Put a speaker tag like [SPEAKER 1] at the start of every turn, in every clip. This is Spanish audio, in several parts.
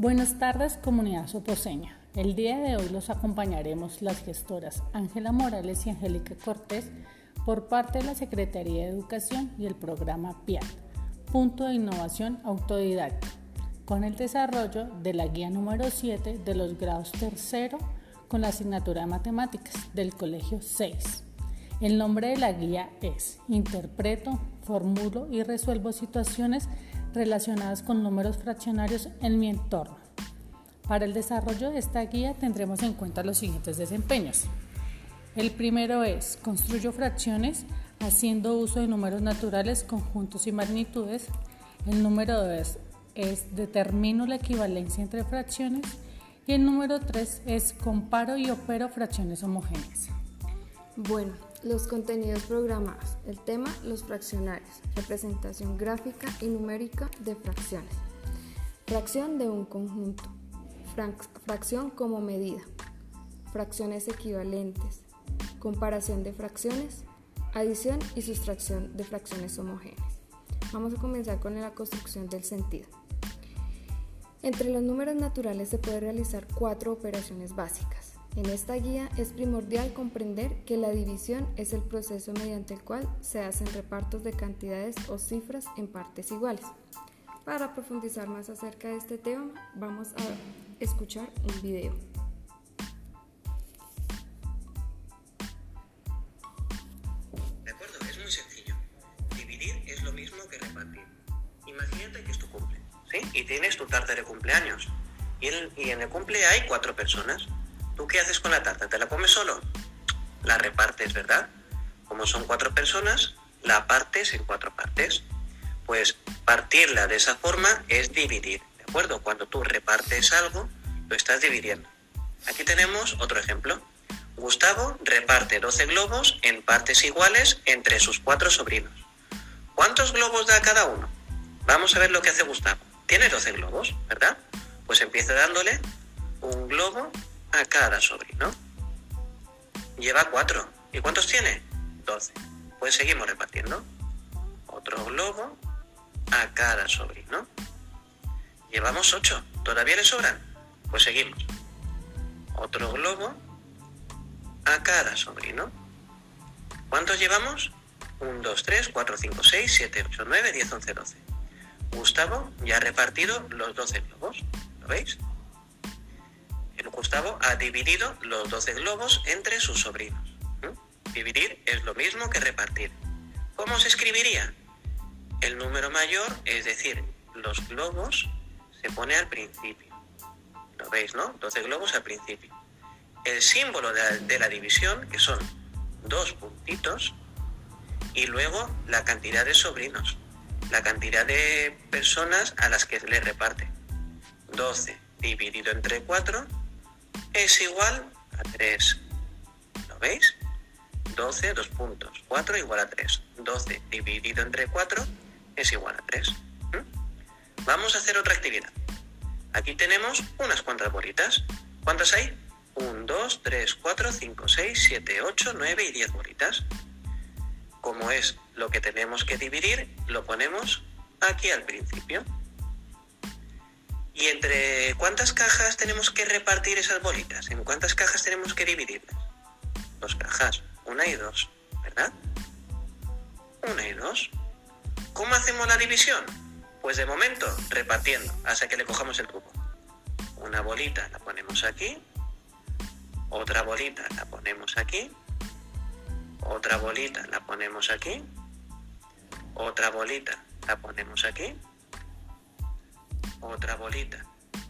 [SPEAKER 1] Buenas tardes, comunidad soposeña. El día de hoy los acompañaremos las gestoras Ángela Morales y Angélica Cortés por parte de la Secretaría de Educación y el programa PIAT, Punto de Innovación Autodidacta, con el desarrollo de la guía número 7 de los grados tercero con la asignatura de matemáticas del Colegio 6. El nombre de la guía es Interpreto, formulo y resuelvo situaciones relacionadas con números fraccionarios en mi entorno. Para el desarrollo de esta guía tendremos en cuenta los siguientes desempeños. El primero es construyo fracciones haciendo uso de números naturales, conjuntos y magnitudes. El número 2 es determino la equivalencia entre fracciones. Y el número 3 es comparo y opero fracciones homogéneas.
[SPEAKER 2] Bueno, los contenidos programados. El tema, los fraccionarios. Representación gráfica y numérica de fracciones. Fracción de un conjunto. Fracción como medida. Fracciones equivalentes. Comparación de fracciones. Adición y sustracción de fracciones homogéneas. Vamos a comenzar con la construcción del sentido. Entre los números naturales se puede realizar cuatro operaciones básicas. En esta guía es primordial comprender que la división es el proceso mediante el cual se hacen repartos de cantidades o cifras en partes iguales. Para profundizar más acerca de este tema, vamos a escuchar un video.
[SPEAKER 3] De acuerdo, es muy sencillo. Dividir es lo mismo que repartir. Imagínate que es tu cumple. Y tienes tu tarta de cumpleaños. Y, y en el cumple hay cuatro personas. ¿Tú qué haces con la tarta? ¿Te la comes solo? La repartes, ¿verdad? Como son cuatro personas, la partes en cuatro partes. Pues partirla de esa forma es dividir, ¿de acuerdo? Cuando tú repartes algo, lo estás dividiendo. Aquí tenemos otro ejemplo. Gustavo reparte 12 globos en partes iguales entre sus cuatro sobrinos. ¿Cuántos globos da cada uno? Vamos a ver lo que hace Gustavo. Tiene 12 globos, ¿verdad? Pues empieza dándole un globo a cada sobrino. Lleva cuatro. ¿Y cuántos tiene? Doce. Pues seguimos repartiendo. Otro globo a cada sobrino. Llevamos ocho. ¿Todavía le sobran? Pues seguimos. Otro globo a cada sobrino. ¿Cuántos llevamos? 1, 2, 3, 4, 5, 6, 7, 8, 9, 10, 11, 12. Gustavo ya ha repartido los 12 globos. ¿Lo veis? Gustavo ha dividido los 12 globos entre sus sobrinos. Dividir es lo mismo que repartir. ¿Cómo se escribiría? El número mayor, es decir, los globos, se pone al principio. ¿Lo veis, no? 12 globos al principio. El símbolo de la, de la división, que son dos puntitos, y luego la cantidad de sobrinos, la cantidad de personas a las que le reparte. 12 dividido entre 4 es igual a 3. ¿Lo veis? 12, dos puntos. 4 igual a 3. 12 dividido entre 4 es igual a 3. Vamos a hacer otra actividad. Aquí tenemos unas cuantas bolitas. ¿Cuántas hay? 1, 2, 3, 4, 5, 6, 7, 8, 9 y 10 bolitas. Como es lo que tenemos que dividir, lo ponemos aquí al principio. ¿Y entre cuántas cajas tenemos que repartir esas bolitas? ¿En cuántas cajas tenemos que dividirlas? Dos cajas, una y dos, ¿verdad? Una y dos. ¿Cómo hacemos la división? Pues de momento, repartiendo, hasta que le cojamos el cubo. Una bolita la ponemos aquí, otra bolita la ponemos aquí, otra bolita la ponemos aquí, otra bolita la ponemos aquí, otra bolita.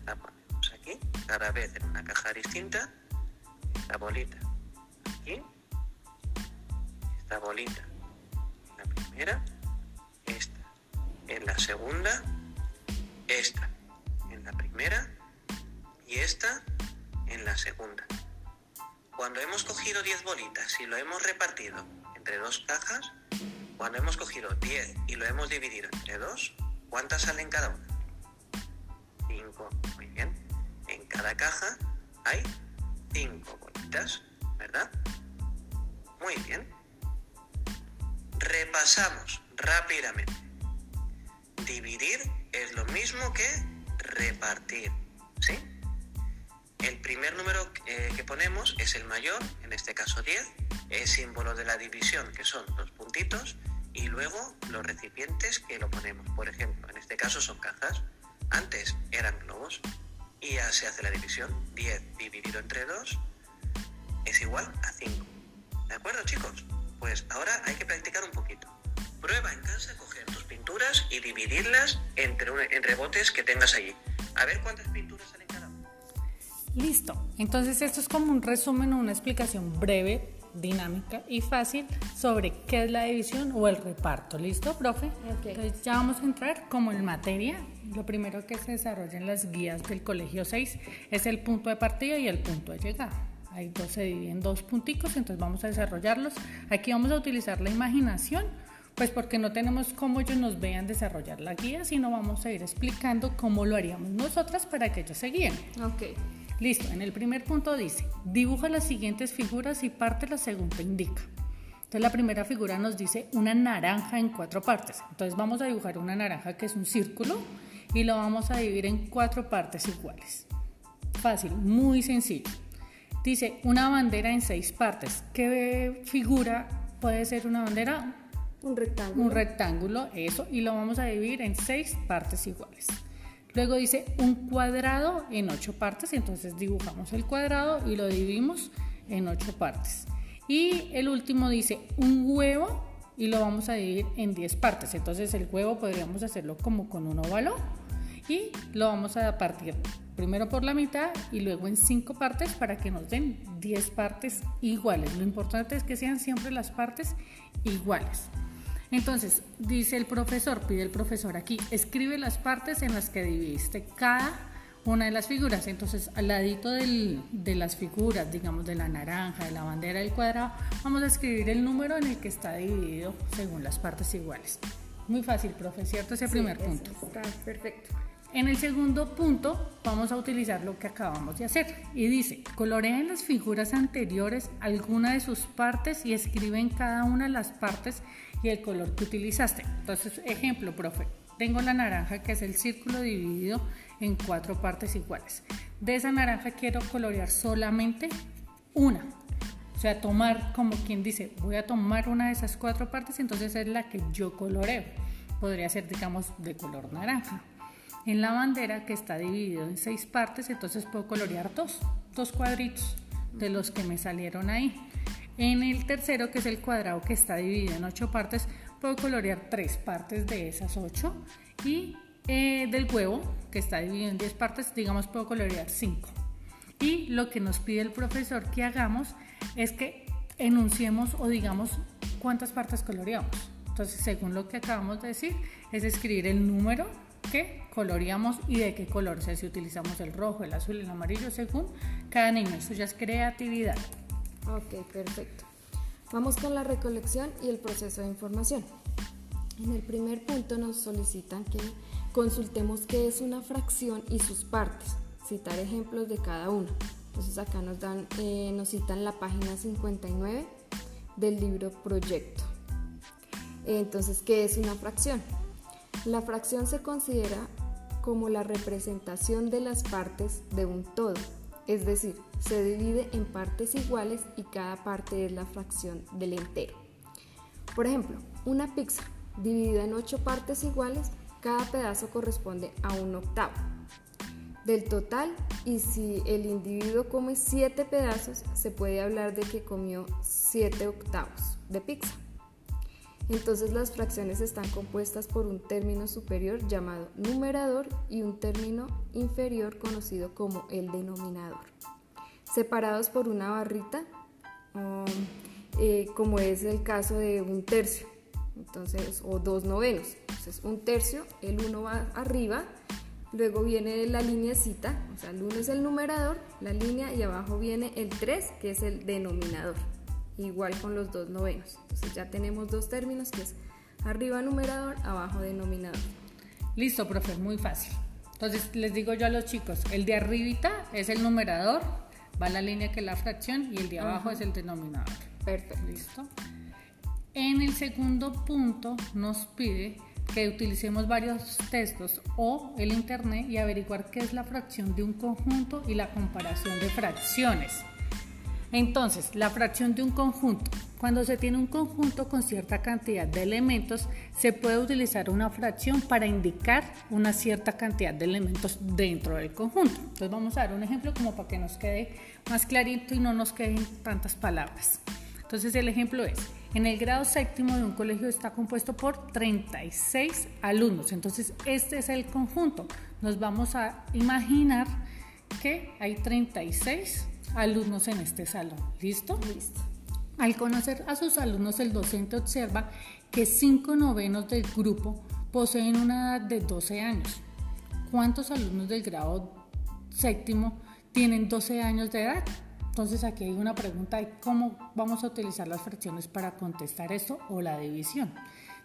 [SPEAKER 3] La ponemos aquí, cada vez en una caja distinta. Esta bolita aquí. Esta bolita en la primera. En la segunda. Esta en la primera. Y esta en la segunda. Cuando hemos cogido 10 bolitas y lo hemos repartido entre dos cajas, cuando hemos cogido 10 y lo hemos dividido entre dos, ¿cuántas salen cada una? Muy bien. En cada caja hay 5 bolitas, ¿verdad? Muy bien. Repasamos rápidamente. Dividir es lo mismo que repartir. ¿sí? El primer número eh, que ponemos es el mayor, en este caso 10, es símbolo de la división, que son los puntitos, y luego los recipientes que lo ponemos. Por ejemplo, en este caso son cajas, antes eran globos, y ya se hace la división. 10 dividido entre 2 es igual a 5. ¿De acuerdo, chicos? Pues ahora hay que practicar un poquito. Prueba en casa coger tus pinturas y dividirlas entre, en rebotes que tengas allí. A ver cuántas pinturas salen cada uno.
[SPEAKER 1] Listo. Entonces esto es como un resumen o una explicación breve, dinámica y fácil sobre qué es la división o el reparto. ¿Listo, profe? Entonces ya vamos a entrar como en materia. Lo primero que se desarrolla en las guías del colegio 6 es el punto de partida y el punto de llegada. Hay dos, se dividen dos punticos, entonces vamos a desarrollarlos. Aquí vamos a utilizar la imaginación pues porque no tenemos cómo ellos nos vean desarrollar la guía, sino vamos a ir explicando cómo lo haríamos nosotras para que ellos se guíen.
[SPEAKER 2] Ok.
[SPEAKER 1] Listo, en el primer punto dice, dibuja las siguientes figuras y parte la segunda indica. Entonces la primera figura nos dice una naranja en cuatro partes. Entonces vamos a dibujar una naranja que es un círculo y lo vamos a dividir en cuatro partes iguales. Fácil, muy sencillo. Dice una bandera en seis partes. ¿Qué figura puede ser una bandera?
[SPEAKER 2] Un rectángulo.
[SPEAKER 1] Un rectángulo, eso, y lo vamos a dividir en seis partes iguales. Luego dice un cuadrado en ocho partes, entonces dibujamos el cuadrado y lo dividimos en ocho partes. Y el último dice un huevo y lo vamos a dividir en diez partes. Entonces el huevo podríamos hacerlo como con un óvalo y lo vamos a partir primero por la mitad y luego en cinco partes para que nos den diez partes iguales. Lo importante es que sean siempre las partes iguales. Entonces, dice el profesor, pide el profesor aquí, escribe las partes en las que dividiste cada una de las figuras. Entonces, al ladito de las figuras, digamos de la naranja, de la bandera, del cuadrado, vamos a escribir el número en el que está dividido según las partes iguales. Muy fácil, profe, ¿cierto? Ese primer punto.
[SPEAKER 2] Está perfecto.
[SPEAKER 1] En el segundo punto vamos a utilizar lo que acabamos de hacer y dice, colorea en las figuras anteriores alguna de sus partes y escribe en cada una de las partes y el color que utilizaste. Entonces, ejemplo, profe, tengo la naranja que es el círculo dividido en cuatro partes iguales. De esa naranja quiero colorear solamente una. O sea, tomar como quien dice, voy a tomar una de esas cuatro partes, entonces es la que yo coloreo. Podría ser, digamos, de color naranja. En la bandera que está dividido en seis partes, entonces puedo colorear dos, dos cuadritos de los que me salieron ahí. En el tercero, que es el cuadrado que está dividido en ocho partes, puedo colorear tres partes de esas ocho. Y eh, del huevo, que está dividido en diez partes, digamos, puedo colorear cinco. Y lo que nos pide el profesor que hagamos es que enunciemos o digamos cuántas partes coloreamos. Entonces, según lo que acabamos de decir, es escribir el número que coloreamos y de qué color, sea, si utilizamos el rojo, el azul, el amarillo, según cada niño. Eso ya es creatividad.
[SPEAKER 2] Ok, perfecto. Vamos con la recolección y el proceso de información. En el primer punto nos solicitan que consultemos qué es una fracción y sus partes, citar ejemplos de cada uno. Entonces acá nos, dan, eh, nos citan la página 59 del libro Proyecto. Entonces, ¿qué es una fracción? La fracción se considera como la representación de las partes de un todo es decir, se divide en partes iguales y cada parte es la fracción del entero. Por ejemplo, una pizza dividida en ocho partes iguales, cada pedazo corresponde a un octavo del total y si el individuo come siete pedazos, se puede hablar de que comió siete octavos de pizza. Entonces las fracciones están compuestas por un término superior llamado numerador y un término inferior conocido como el denominador, separados por una barrita, um, eh, como es el caso de un tercio, entonces, o dos novenos. Entonces un tercio, el uno va arriba, luego viene la lineecita, o sea, el uno es el numerador, la línea y abajo viene el 3 que es el denominador igual con los dos novenos. Entonces ya tenemos dos términos que es arriba numerador, abajo denominador.
[SPEAKER 1] Listo, profe, muy fácil. Entonces les digo yo a los chicos, el de arribita es el numerador, va la línea que es la fracción y el de abajo es el denominador.
[SPEAKER 2] Perfecto.
[SPEAKER 1] Listo. En el segundo punto nos pide que utilicemos varios textos o el internet y averiguar qué es la fracción de un conjunto y la comparación de fracciones. Entonces, la fracción de un conjunto. Cuando se tiene un conjunto con cierta cantidad de elementos, se puede utilizar una fracción para indicar una cierta cantidad de elementos dentro del conjunto. Entonces vamos a dar un ejemplo como para que nos quede más clarito y no nos queden tantas palabras. Entonces el ejemplo es, en el grado séptimo de un colegio está compuesto por 36 alumnos. Entonces este es el conjunto. Nos vamos a imaginar que hay 36 alumnos en este salón. ¿Listo?
[SPEAKER 2] Listo.
[SPEAKER 1] Al conocer a sus alumnos, el docente observa que cinco novenos del grupo poseen una edad de 12 años. ¿Cuántos alumnos del grado séptimo tienen 12 años de edad? Entonces aquí hay una pregunta de cómo vamos a utilizar las fracciones para contestar esto o la división.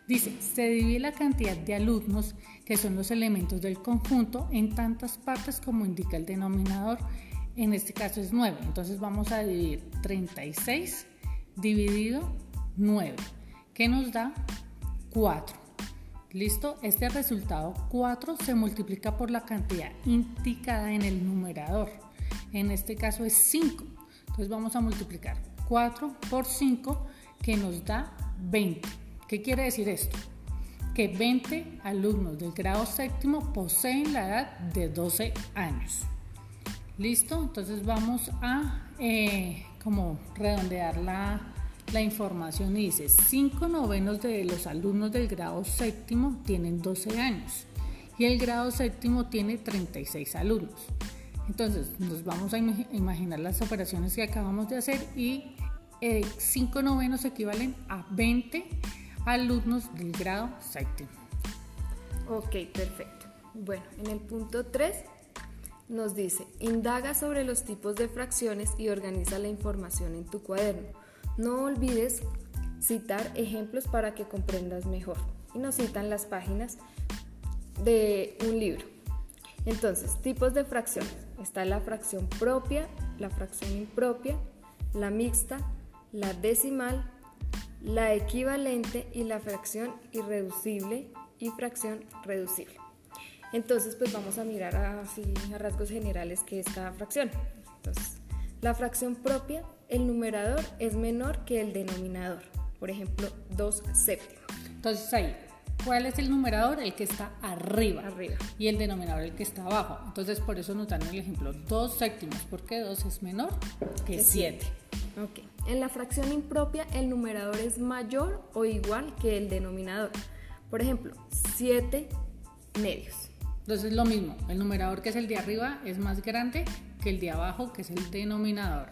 [SPEAKER 1] Dice, se divide la cantidad de alumnos, que son los elementos del conjunto, en tantas partes como indica el denominador en este caso es 9. Entonces vamos a dividir 36 dividido 9, que nos da 4. ¿Listo? Este resultado 4 se multiplica por la cantidad indicada en el numerador. En este caso es 5. Entonces vamos a multiplicar 4 por 5 que nos da 20. ¿Qué quiere decir esto? Que 20 alumnos del grado séptimo poseen la edad de 12 años. Listo, entonces vamos a eh, como redondear la, la información y dice 5 novenos de los alumnos del grado séptimo tienen 12 años y el grado séptimo tiene 36 alumnos. Entonces nos vamos a imaginar las operaciones que acabamos de hacer y 5 eh, novenos equivalen a 20 alumnos del grado séptimo.
[SPEAKER 2] Ok, perfecto. Bueno, en el punto 3 nos dice, indaga sobre los tipos de fracciones y organiza la información en tu cuaderno. No olvides citar ejemplos para que comprendas mejor. Y nos citan las páginas de un libro. Entonces, tipos de fracciones. Está la fracción propia, la fracción impropia, la mixta, la decimal, la equivalente y la fracción irreducible y fracción reducible. Entonces, pues vamos a mirar así a rasgos generales que esta fracción. Entonces, la fracción propia, el numerador es menor que el denominador. Por ejemplo, 2 séptimos.
[SPEAKER 1] Entonces ahí, ¿cuál es el numerador? El que está arriba.
[SPEAKER 2] Arriba.
[SPEAKER 1] Y el denominador el que está abajo. Entonces por eso nos dan el ejemplo 2 séptimos, porque 2 es menor que 7.
[SPEAKER 2] Ok. En la fracción impropia, el numerador es mayor o igual que el denominador. Por ejemplo, 7 medios.
[SPEAKER 1] Entonces lo mismo, el numerador que es el de arriba es más grande que el de abajo que es el denominador.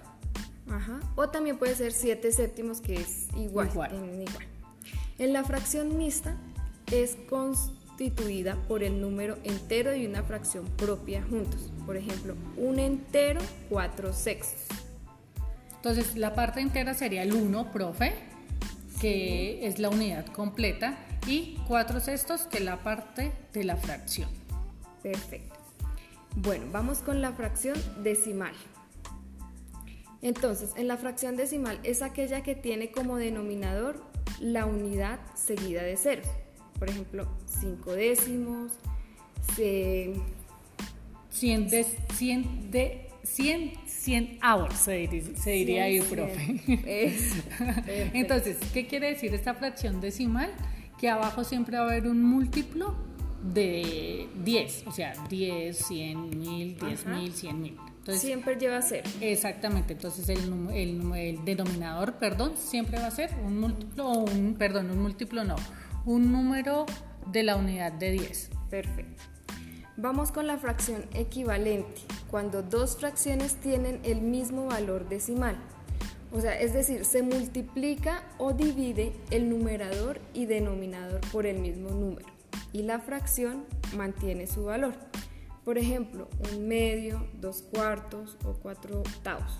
[SPEAKER 2] Ajá. O también puede ser 7 séptimos que es igual, En, En la fracción mixta es constituida por el número entero y una fracción propia juntos. Por ejemplo, un entero, 4 sextos.
[SPEAKER 1] Entonces la parte entera sería el 1, profe, que es la unidad completa, y 4 sextos, que es la parte de la fracción.
[SPEAKER 2] Perfecto. Bueno, vamos con la fracción decimal. Entonces, en la fracción decimal es aquella que tiene como denominador la unidad seguida de ceros. Por ejemplo, 5 décimos,
[SPEAKER 1] 100 de 100 de 100 100 hours se diría, se diría ahí, profe. Entonces, ¿qué quiere decir esta fracción decimal? Que abajo siempre va a haber un múltiplo de 10, o sea, 10, 100 mil, 10 mil, 100 mil.
[SPEAKER 2] siempre lleva a ser.
[SPEAKER 1] Exactamente, entonces el, el, el, denominador, perdón, siempre va a ser un múltiplo, o un, perdón, un múltiplo no, un número de la unidad de 10.
[SPEAKER 2] Perfecto. Vamos con la fracción equivalente, cuando dos fracciones tienen el mismo valor decimal. O sea, es decir, se multiplica o divide el numerador y denominador por el mismo número y la fracción mantiene su valor. Por ejemplo, un medio, dos cuartos o cuatro octavos.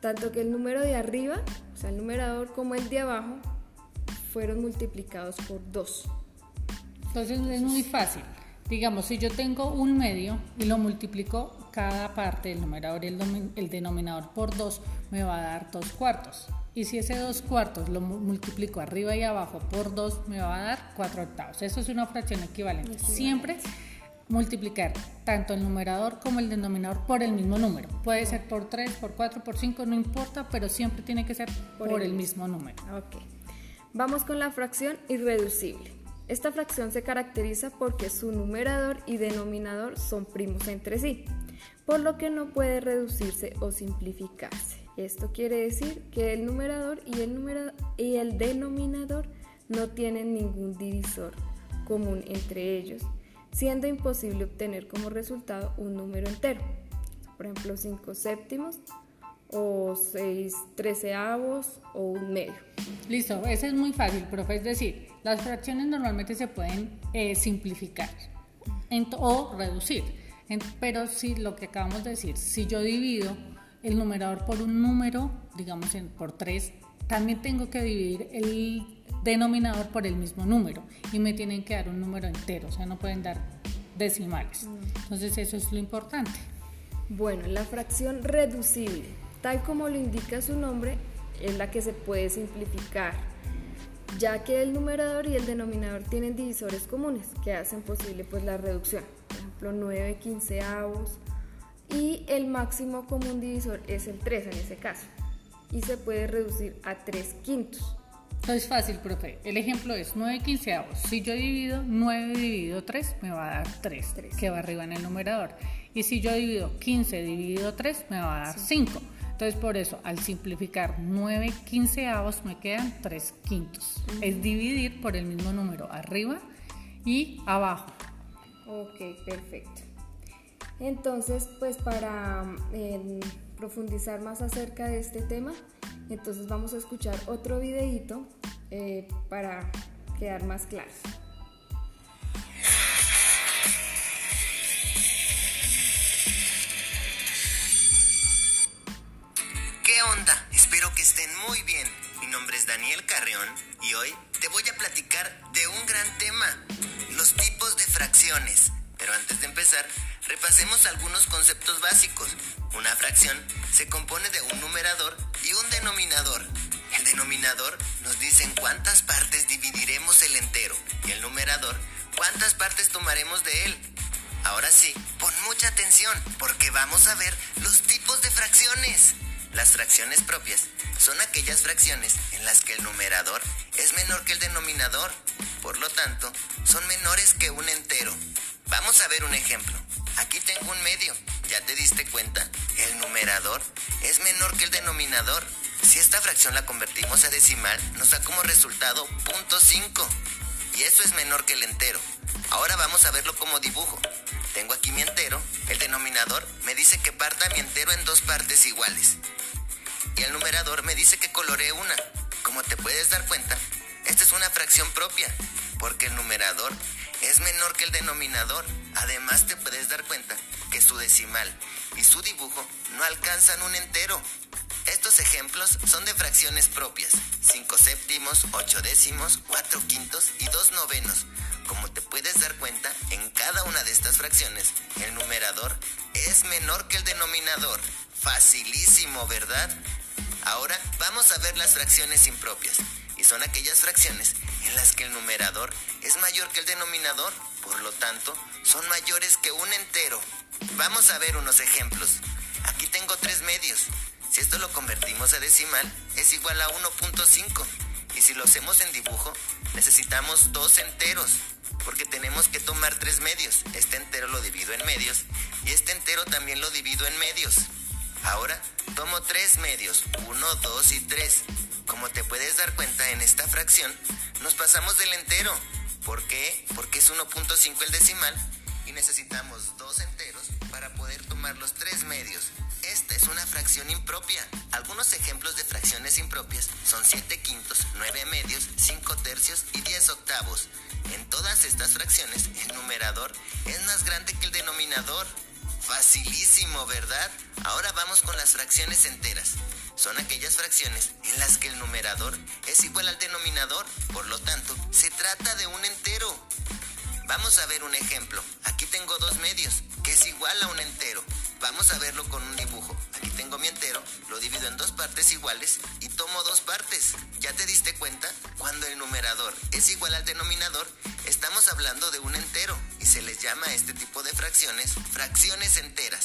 [SPEAKER 2] Tanto que el número de arriba, o sea, el numerador, como el de abajo, fueron multiplicados por 2.
[SPEAKER 1] Entonces es muy fácil. Digamos, si yo tengo un medio y lo multiplico cada parte, el numerador y el, el denominador por 2, me va a dar 2 cuartos. Y si ese 2 cuartos lo multiplico arriba y abajo por 2, me va a dar 4 octavos. Eso es una fracción equivalente. Siempre multiplicar tanto el numerador como el denominador por el mismo número. Puede ser por 3, por 4, por 5, no importa, pero siempre tiene que ser por, el, mismo. número.
[SPEAKER 2] Ok. Vamos con la fracción irreducible. Esta fracción se caracteriza porque su numerador y denominador son primos entre sí, por lo que no puede reducirse o simplificarse. Esto quiere decir que el numerador y el, y el denominador no tienen ningún divisor común entre ellos, siendo imposible obtener como resultado un número entero. Por ejemplo, 5 séptimos o 6 treceavos o un medio.
[SPEAKER 1] Listo, ese es muy fácil, profe. Es decir, las fracciones normalmente se pueden eh, simplificar o reducir. pero si lo que acabamos de decir, si yo divido el numerador por un número, digamos por 3, también tengo que dividir el denominador por el mismo número y me tienen que dar un número entero, o sea, no pueden dar decimales. Mm. Entonces eso es lo importante.
[SPEAKER 2] Bueno, la fracción reducible, tal como lo indica su nombre, es la que se puede simplificar, ya que el numerador y el denominador tienen divisores comunes que hacen posible pues la reducción. Por ejemplo, 9 quinceavos y el máximo común divisor es el 3 en ese caso y se puede reducir a 3 quintos.
[SPEAKER 1] Es fácil, profe. El ejemplo es 9 quinceavos. Si yo divido 9 dividido 3, me va a dar 3, 3, que va arriba en el numerador. Y si yo divido 15 dividido 3, me va a dar 5. Entonces, por eso, al simplificar 9 quinceavos, me quedan 3 quintos. Es dividir por el mismo número, arriba y abajo.
[SPEAKER 2] Ok, perfecto. Entonces, pues para em, profundizar más acerca de este tema, entonces vamos a escuchar otro videíto eh, para quedar más claros.
[SPEAKER 4] muy bien. Mi nombre es Daniel Carreón y hoy te voy a platicar de un gran tema, los tipos de fracciones. Pero antes de empezar, repasemos algunos conceptos básicos. Una fracción se compone de un numerador y un denominador. El denominador nos dice en cuántas partes dividiremos el entero y el numerador cuántas partes tomaremos de él. Ahora sí, pon mucha atención porque vamos a ver los tipos de fracciones. Las fracciones propias son aquellas fracciones en las que el numerador es menor que el denominador, por lo tanto, son menores que un entero. Vamos a ver un ejemplo. Aquí tengo un medio, ya te diste cuenta, el numerador es menor que el denominador. Si esta fracción la convertimos a decimal, nos da como resultado 0.5. Y eso es menor que el entero. Ahora vamos a verlo como dibujo. Tengo aquí mi entero, el denominador me dice que parta mi entero en dos partes iguales y el numerador me dice que coloré una. Como te puedes dar cuenta, esta es una fracción propia, porque el numerador es menor que el denominador. Además te puedes dar cuenta que su decimal y su dibujo no alcanzan un entero. Estos ejemplos son de fracciones propias, 5 séptimos, 8 décimos, 4 quintos y 2 novenos. Como te puedes dar cuenta, en cada una de estas fracciones, el numerador es menor que el denominador. Facilísimo, ¿verdad? Ahora vamos a ver las fracciones impropias, y son aquellas fracciones en las que el numerador es mayor que el denominador, por lo tanto, son mayores que un entero. Vamos a ver unos ejemplos. Aquí tengo tres medios. Si esto lo convertimos a decimal, es igual a 1.5. Y si lo hacemos en dibujo, necesitamos dos enteros, porque tenemos que tomar tres medios. Este entero lo divido en medios y este entero también lo divido en medios. Ahora tomo tres medios, 1, 2 y 3. Como te puedes dar cuenta en esta fracción, nos pasamos del entero. ¿Por qué? Porque es 1.5 el decimal y necesitamos dos enteros para poder tomar los tres medios. Esta es una fracción impropia. Algunos ejemplos de fracciones impropias son 7 quintos, 9 medios, 5 tercios y 10 octavos. En todas estas fracciones, el numerador es más grande que el denominador. Facilísimo, ¿verdad? Ahora vamos con las fracciones enteras. Son aquellas fracciones en las que el numerador es igual al denominador, por lo tanto, se trata de un entero. Vamos a ver un ejemplo. Aquí tengo dos medios, que es igual a un entero. Vamos a verlo con un dibujo. Aquí tengo mi entero, lo divido en dos partes iguales y tomo dos partes. ¿Ya te diste cuenta? Cuando el numerador es igual al denominador, estamos hablando de un entero y se les llama a este tipo de fracciones fracciones enteras.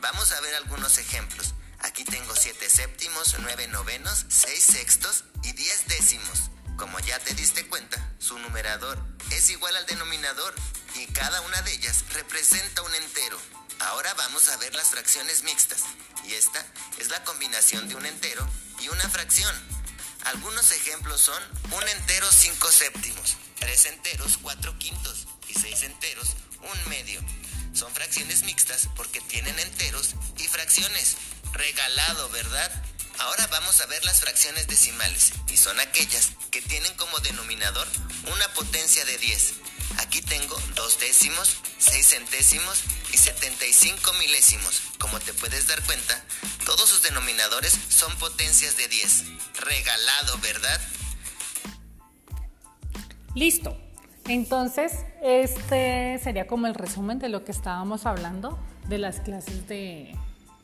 [SPEAKER 4] Vamos a ver algunos ejemplos. Aquí tengo 7 séptimos, 9 novenos, 6 sextos y 10 décimos. Como ya te diste cuenta, su numerador es igual al denominador y cada una de ellas representa un entero. Ahora vamos a ver las fracciones mixtas y esta es la combinación de un entero y una fracción. Algunos ejemplos son un entero 5 séptimos, 3 enteros 4 quintos y 6 enteros 1 medio. Son fracciones mixtas porque tienen enteros y fracciones. Regalado, ¿verdad? Ahora vamos a ver las fracciones decimales y son aquellas que tienen como denominador una potencia de 10. Aquí tengo dos décimos, 6 centésimos y 75 milésimos. Como te puedes dar cuenta, todos sus denominadores son potencias de 10. Regalado, ¿verdad?
[SPEAKER 1] Listo. Entonces, este sería como el resumen de lo que estábamos hablando de las clases de,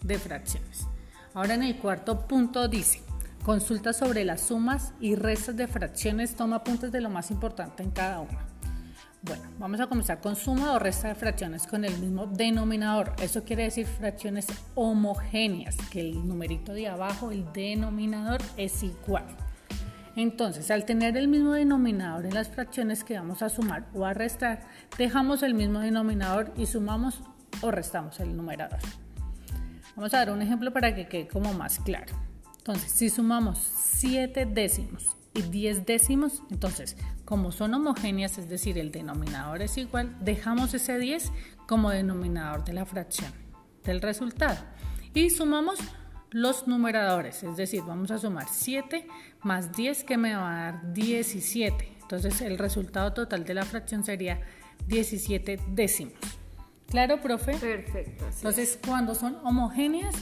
[SPEAKER 1] de fracciones. Ahora en el cuarto punto dice, consulta sobre las sumas y restas de fracciones, toma apuntes de lo más importante en cada una. Bueno, vamos a comenzar con suma o resta de fracciones con el mismo denominador. Eso quiere decir fracciones homogéneas, que el numerito de abajo, el denominador, es igual. Entonces, al tener el mismo denominador en las fracciones que vamos a sumar o a restar, dejamos el mismo denominador y sumamos o restamos el numerador. Vamos a dar un ejemplo para que quede como más claro. Entonces, si sumamos 7 décimos y 10 décimos, entonces, como son homogéneas, es decir, el denominador es igual, dejamos ese 10 como denominador de la fracción del resultado. Y sumamos los numeradores, es decir, vamos a sumar 7 más 10 que me va a dar 17. Entonces el resultado total de la fracción sería 17 décimos. ¿Claro, profe?
[SPEAKER 2] Perfecto.
[SPEAKER 1] Entonces cuando son homogéneas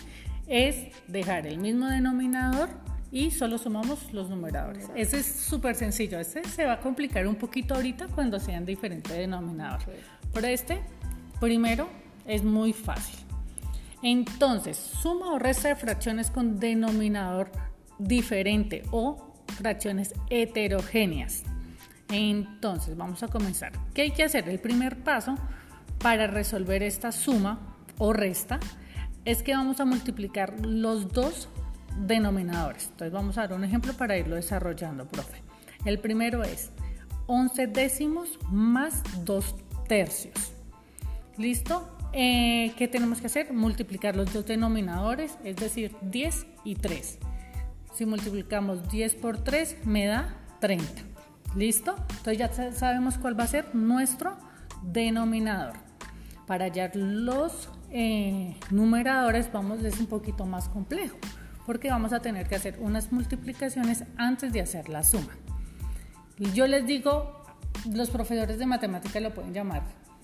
[SPEAKER 1] es dejar el mismo denominador y solo sumamos los numeradores. Ese es súper sencillo. Este se va a complicar un poquito ahorita cuando sean diferentes denominadores. Pero este, primero, es muy fácil. Entonces, suma o resta de fracciones con denominador diferente o fracciones heterogéneas. Entonces, vamos a comenzar. ¿Qué hay que hacer? El primer paso para resolver esta suma o resta es que vamos a multiplicar los dos denominadores. Entonces, vamos a dar un ejemplo para irlo desarrollando, profe. El primero es 11 décimos más 2 tercios. ¿Listo? Eh, ¿Qué tenemos que hacer? Multiplicar los dos denominadores, es decir, 10 y 3. Si multiplicamos 10 por 3, me da 30. ¿Listo? Entonces ya sabemos cuál va a ser nuestro denominador. Para hallar los eh, numeradores, vamos, es un poquito más complejo, porque vamos a tener que hacer unas multiplicaciones antes de hacer la suma. Y yo les digo, los profesores de matemática lo pueden llamar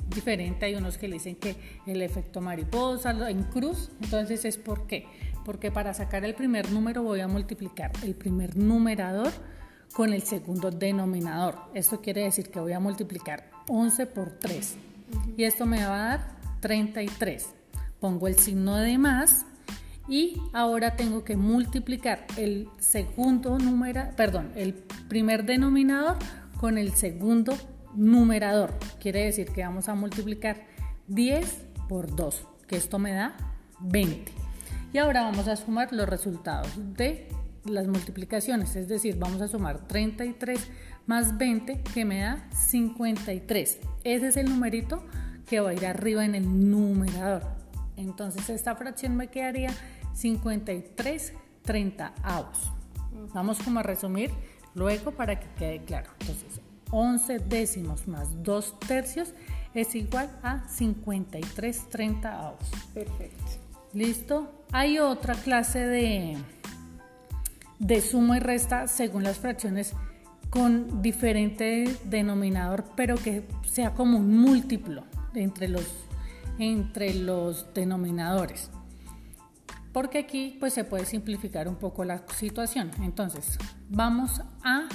[SPEAKER 1] diferente. Hay unos que le dicen que el efecto mariposa en cruz. Entonces es por qué. Porque para sacar el primer número voy a multiplicar el primer numerador con el segundo denominador. Esto quiere decir que voy a multiplicar 11 por 3. Y esto me va a dar 33. Pongo el signo de más y ahora tengo que multiplicar el segundo número, perdón, el primer denominador con el segundo numerador. Quiere decir que vamos a multiplicar 10 por 2, que esto me da 20. Y ahora vamos a sumar los resultados de las multiplicaciones, es decir, vamos a sumar 33 más 20 que me da 53. Ese es el numerito que va a ir arriba en el numerador. Entonces esta fracción me quedaría 53 30 avos. Vamos como a resumir luego para que quede claro. Entonces 11 décimos más 2 tercios es igual a 53 30
[SPEAKER 2] Perfecto.
[SPEAKER 1] ¿Listo? Hay otra clase de, de suma y resta según las fracciones con diferente denominador, pero que sea como un múltiplo entre los, entre los denominadores. Porque aquí pues se puede simplificar un poco la situación. Entonces, vamos a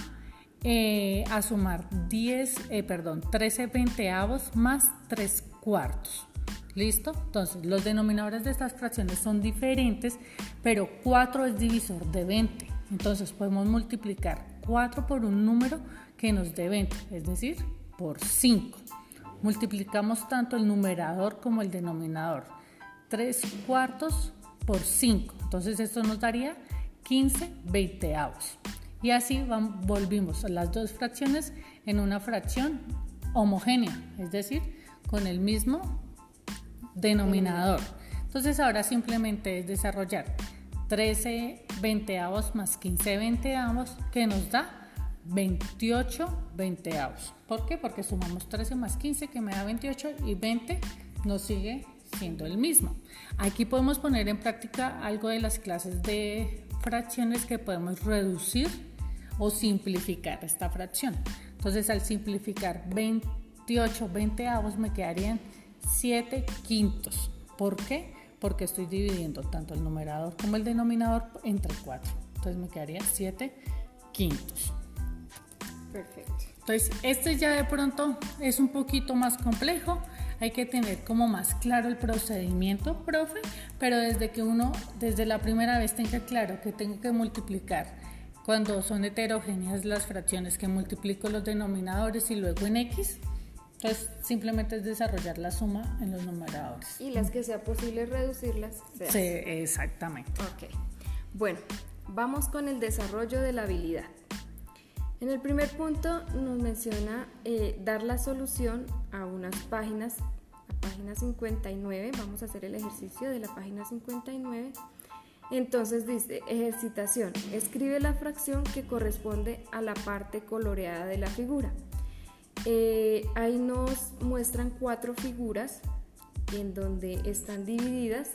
[SPEAKER 1] eh, a sumar 10, eh, perdón, 13 veinteavos más 3 cuartos. ¿Listo? Entonces, los denominadores de estas fracciones son diferentes, pero 4 es divisor de 20. Entonces, podemos multiplicar 4 por un número que nos dé 20, es decir, por 5. Multiplicamos tanto el numerador como el denominador. 3 cuartos por 5. Entonces, esto nos daría 15 veinteavos. Y así volvimos las dos fracciones en una fracción homogénea, es decir, con el mismo denominador. Entonces ahora simplemente es desarrollar 13 veinteavos más 15 veinteavos que nos da 28 veinteavos. ¿Por qué? Porque sumamos 13 más 15 que me da 28 y 20 nos sigue siendo el mismo. Aquí podemos poner en práctica algo de las clases de fracciones que podemos reducir o simplificar esta fracción. Entonces al simplificar 28 veinteavos me quedarían 7 quintos. ¿Por qué? Porque estoy dividiendo tanto el numerador como el denominador entre 4. Entonces me quedaría 7 quintos.
[SPEAKER 2] Perfecto.
[SPEAKER 1] Entonces, este ya de pronto es un poquito más complejo. Hay que tener como más claro el procedimiento, profe, pero desde que uno, desde la primera vez tenga claro que tengo que multiplicar cuando son heterogéneas las fracciones que multiplico los denominadores y luego en x, entonces simplemente es desarrollar la suma en los numeradores.
[SPEAKER 2] Y las que sea posible reducirlas.
[SPEAKER 1] Sí, exactamente.
[SPEAKER 2] Ok. Bueno, vamos con el desarrollo de la habilidad. En el primer punto nos menciona eh, dar la solución a unas páginas, a página 59, vamos a hacer el ejercicio de la página 59 entonces dice, ejercitación, escribe la fracción que corresponde a la parte coloreada de la figura. Eh, ahí nos muestran cuatro figuras en donde están divididas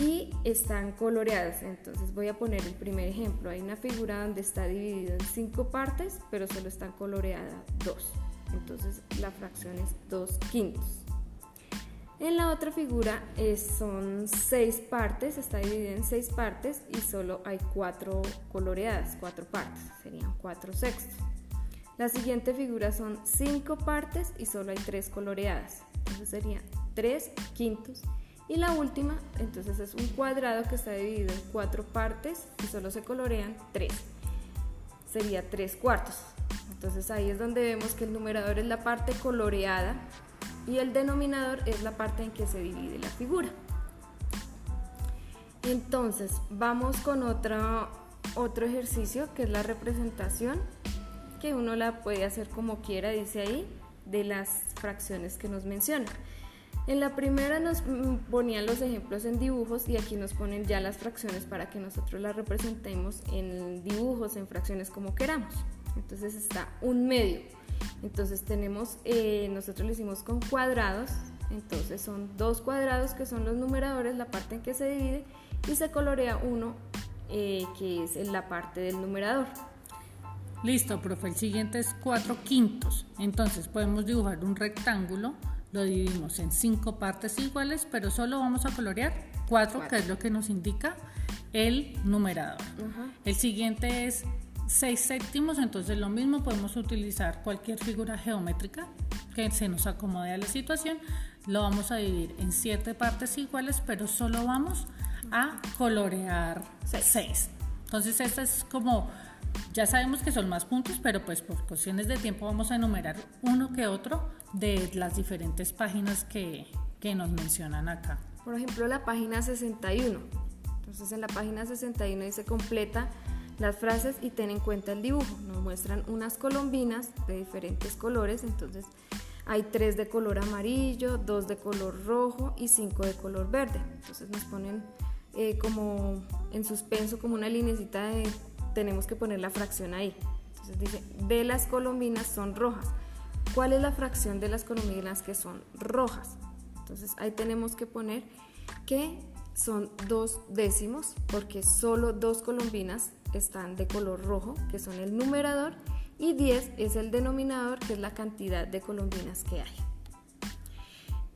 [SPEAKER 2] y están coloreadas. Entonces voy a poner el primer ejemplo. Hay una figura donde está dividida en cinco partes, pero solo están coloreadas dos. Entonces la fracción es dos quintos. En la otra figura son seis partes, está dividida en seis partes y solo hay cuatro coloreadas, cuatro partes, serían cuatro sextos. La siguiente figura son cinco partes y solo hay tres coloreadas, entonces serían tres quintos. Y la última, entonces es un cuadrado que está dividido en cuatro partes y solo se colorean tres, sería tres cuartos. Entonces ahí es donde vemos que el numerador es la parte coloreada y el denominador es la parte en que se divide la figura. Entonces, vamos con otro, otro ejercicio que es la representación, que uno la puede hacer como quiera, dice ahí, de las fracciones que nos menciona. En la primera nos ponían los ejemplos en dibujos y aquí nos ponen ya las fracciones para que nosotros las representemos en dibujos, en fracciones como queramos. Entonces está un medio. Entonces tenemos, eh, nosotros lo hicimos con cuadrados, entonces son dos cuadrados que son los numeradores, la parte en que se divide, y se colorea uno eh, que es la parte del numerador.
[SPEAKER 1] Listo, profe, el siguiente es 4 quintos. Entonces podemos dibujar un rectángulo, lo dividimos en cinco partes iguales, pero solo vamos a colorear 4, que es lo que nos indica el numerador. El siguiente es 6 séptimos, entonces lo mismo podemos utilizar cualquier figura geométrica que se nos acomode a la situación. Lo vamos a dividir en 7 partes iguales, pero solo vamos a colorear 6. Entonces esta es como, ya sabemos que son más puntos, pero pues por cuestiones de tiempo vamos a enumerar uno que otro de las diferentes páginas que, que nos mencionan acá.
[SPEAKER 2] Por ejemplo, la página 61. Entonces en la página 61 dice completa las frases y ten en cuenta el dibujo. Nos muestran unas colombinas de diferentes colores, entonces hay tres de color amarillo, dos de color rojo y cinco de color verde. Entonces nos ponen eh, como en suspenso, como una linecita de tenemos que poner la fracción ahí. Entonces dice, de las colombinas son rojas. ¿Cuál es la fracción de las colombinas que son rojas? Entonces ahí tenemos que poner que son dos décimos porque solo dos colombinas están de color rojo, que son el numerador, y 10 es el denominador, que es la cantidad de colombinas que hay.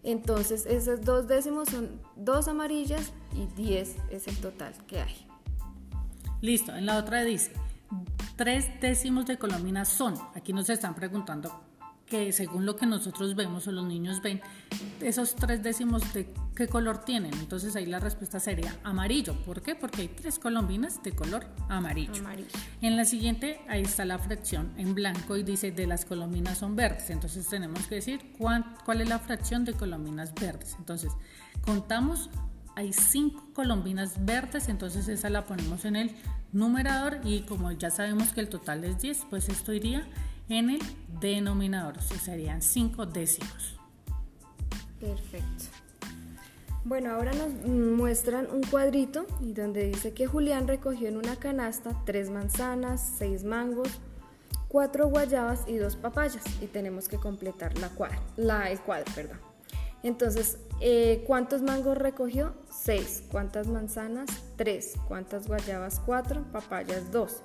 [SPEAKER 2] Entonces, esos dos décimos son dos amarillas y 10 es el total que hay.
[SPEAKER 1] Listo, en la otra dice tres décimos de colomina son? Aquí nos están preguntando que según lo que nosotros vemos o los niños ven, esos tres décimos de qué color tienen. Entonces ahí la respuesta sería amarillo. ¿Por qué? Porque hay tres colombinas de color amarillo. En la siguiente, ahí está la fracción en blanco y dice de las colombinas son verdes. Entonces tenemos que decir cuál, cuál es la fracción de colombinas verdes. Entonces contamos hay cinco colombinas verdes, entonces esa la ponemos en el numerador y como ya sabemos que el total es 10, pues esto iría en el denominador, o serían 5 décimos.
[SPEAKER 2] Perfecto. Bueno, ahora nos muestran un cuadrito y donde dice que Julián recogió en una canasta tres manzanas, seis mangos, cuatro guayabas y dos papayas y tenemos que completar la cuadra, la, el cuadro. Perdón. Entonces, eh, ¿cuántos mangos recogió? Seis. ¿Cuántas manzanas? Tres. ¿Cuántas guayabas? Cuatro. Papayas, dos.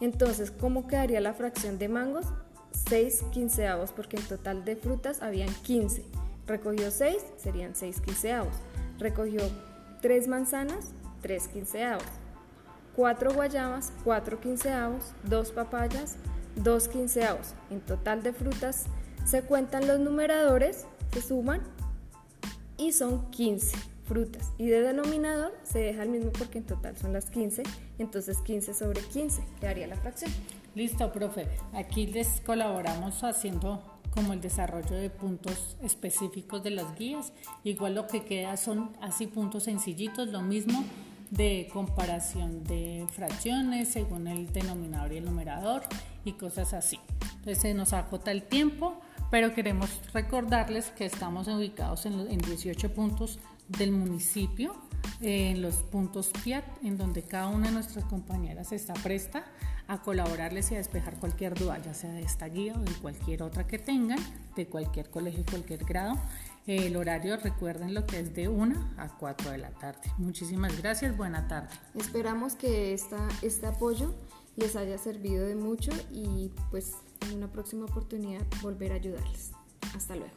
[SPEAKER 2] Entonces, ¿cómo quedaría la fracción de mangos? 6 quinceavos, porque en total de frutas habían 15. Recogió 6, serían 6 quinceavos. Recogió 3 manzanas, 3 quinceavos. 4 guayabas, 4 quinceavos. 2 papayas, 2 quinceavos. En total de frutas se cuentan los numeradores, se suman y son 15 frutas. Y de denominador se deja el mismo porque en total son las 15, entonces 15 sobre 15 quedaría la fracción.
[SPEAKER 1] Listo, profe. Aquí les colaboramos haciendo como el desarrollo de puntos específicos de las guías. Igual lo que queda son así puntos sencillitos, lo mismo de comparación de fracciones según el denominador y el numerador y cosas así. Entonces se nos acota el tiempo, pero queremos recordarles que estamos ubicados en, en 18 puntos del municipio, en los puntos PIAT, en donde cada una de nuestras compañeras está presta a colaborarles y a despejar cualquier duda, ya sea de esta guía o de cualquier otra que tengan, de cualquier colegio, cualquier grado. El horario, recuerden lo que es de 1 a 4 de la tarde. Muchísimas gracias, buena tarde.
[SPEAKER 2] Esperamos que esta, este apoyo les haya servido de mucho y pues en una próxima oportunidad volver a ayudarles. Hasta luego.